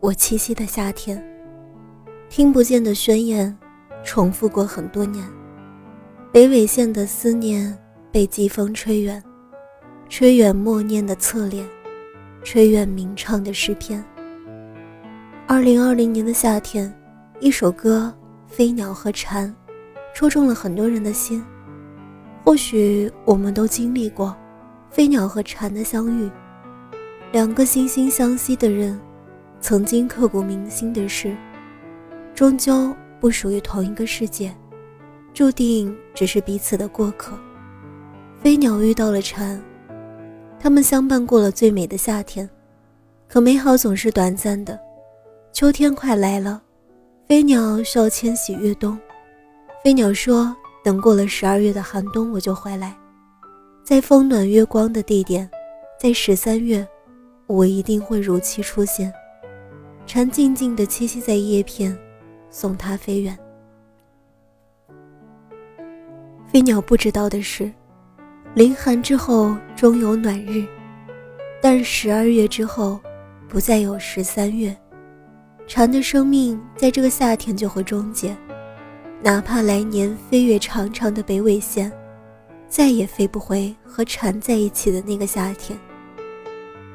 我栖息的夏天。听不见的宣言，重复过很多年。北纬线的思念被季风吹远，吹远默念的侧脸，吹远鸣唱的诗篇。二零二零年的夏天，一首歌《飞鸟和蝉》，戳中了很多人的心。或许我们都经历过飞鸟和蝉的相遇。两个惺惺相惜的人，曾经刻骨铭心的事，终究不属于同一个世界，注定只是彼此的过客。飞鸟遇到了蝉，他们相伴过了最美的夏天，可美好总是短暂的。秋天快来了，飞鸟需要迁徙越冬。飞鸟说：“等过了十二月的寒冬，我就回来，在风暖月光的地点，在十三月。”我一定会如期出现。蝉静静地栖息在叶片，送它飞远。飞鸟不知道的是，凌寒之后终有暖日，但十二月之后，不再有十三月。蝉的生命在这个夏天就会终结，哪怕来年飞越长长的北纬线，再也飞不回和蝉在一起的那个夏天。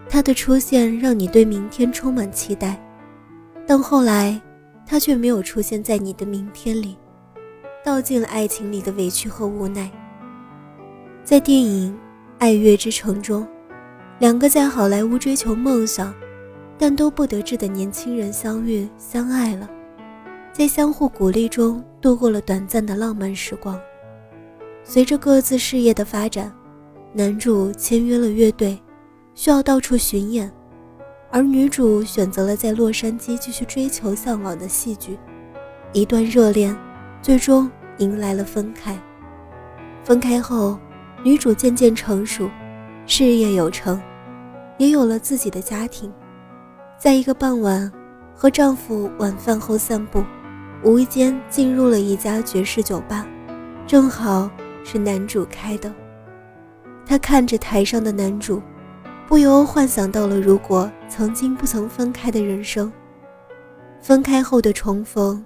他的出现让你对明天充满期待，但后来，他却没有出现在你的明天里，道尽了爱情里的委屈和无奈。在电影《爱乐之城》中，两个在好莱坞追求梦想，但都不得志的年轻人相遇相爱了，在相互鼓励中度过了短暂的浪漫时光。随着各自事业的发展，男主签约了乐队。需要到处巡演，而女主选择了在洛杉矶继续追求向往的戏剧。一段热恋，最终迎来了分开。分开后，女主渐渐成熟，事业有成，也有了自己的家庭。在一个傍晚，和丈夫晚饭后散步，无意间进入了一家爵士酒吧，正好是男主开的。她看着台上的男主。不由幻想到了，如果曾经不曾分开的人生，分开后的重逢，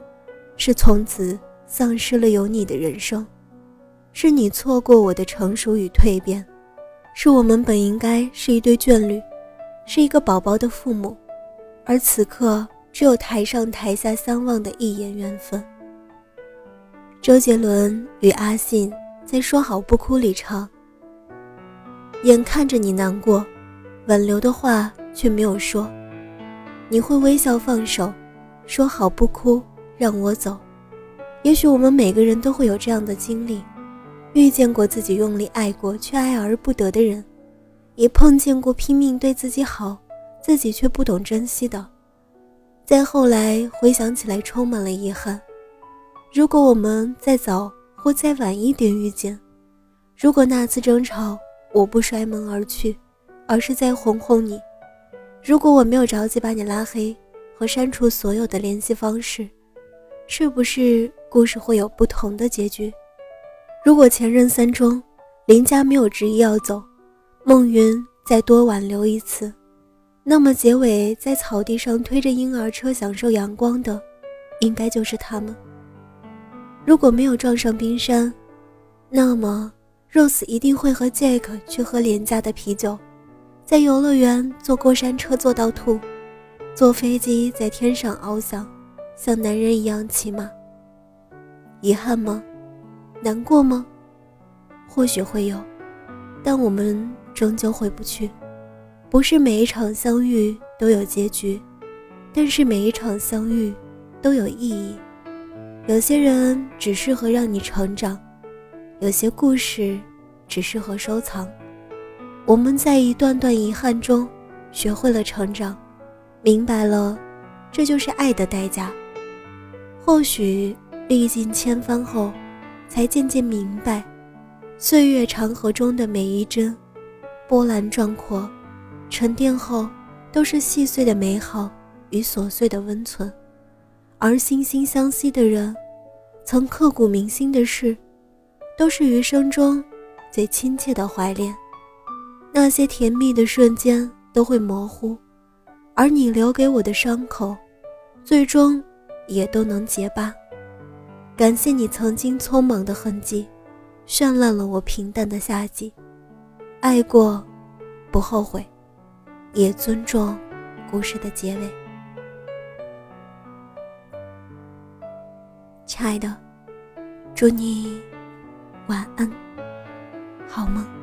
是从此丧失了有你的人生，是你错过我的成熟与蜕变，是我们本应该是一对眷侣，是一个宝宝的父母，而此刻只有台上台下相望的一眼缘分。周杰伦与阿信在《说好不哭》里唱：“眼看着你难过。”挽留的话却没有说，你会微笑放手，说好不哭，让我走。也许我们每个人都会有这样的经历，遇见过自己用力爱过却爱而不得的人，也碰见过拼命对自己好，自己却不懂珍惜的。再后来回想起来，充满了遗憾。如果我们再早或再晚一点遇见，如果那次争吵我不摔门而去。而是在哄哄你。如果我没有着急把你拉黑和删除所有的联系方式，是不是故事会有不同的结局？如果前任三中林家没有执意要走，孟云再多挽留一次，那么结尾在草地上推着婴儿车享受阳光的，应该就是他们。如果没有撞上冰山，那么 Rose 一定会和 Jack 去喝廉价的啤酒。在游乐园坐过山车坐到吐，坐飞机在天上翱翔，像男人一样骑马。遗憾吗？难过吗？或许会有，但我们终究回不去。不是每一场相遇都有结局，但是每一场相遇都有意义。有些人只适合让你成长，有些故事只适合收藏。我们在一段段遗憾中，学会了成长，明白了，这就是爱的代价。或许历尽千帆后，才渐渐明白，岁月长河中的每一帧，波澜壮阔，沉淀后都是细碎的美好与琐碎的温存。而惺惺相惜的人，曾刻骨铭心的事，都是余生中最亲切的怀恋。那些甜蜜的瞬间都会模糊，而你留给我的伤口，最终也都能结疤。感谢你曾经匆忙的痕迹，绚烂了我平淡的夏季。爱过，不后悔，也尊重故事的结尾。亲爱的，祝你晚安，好梦。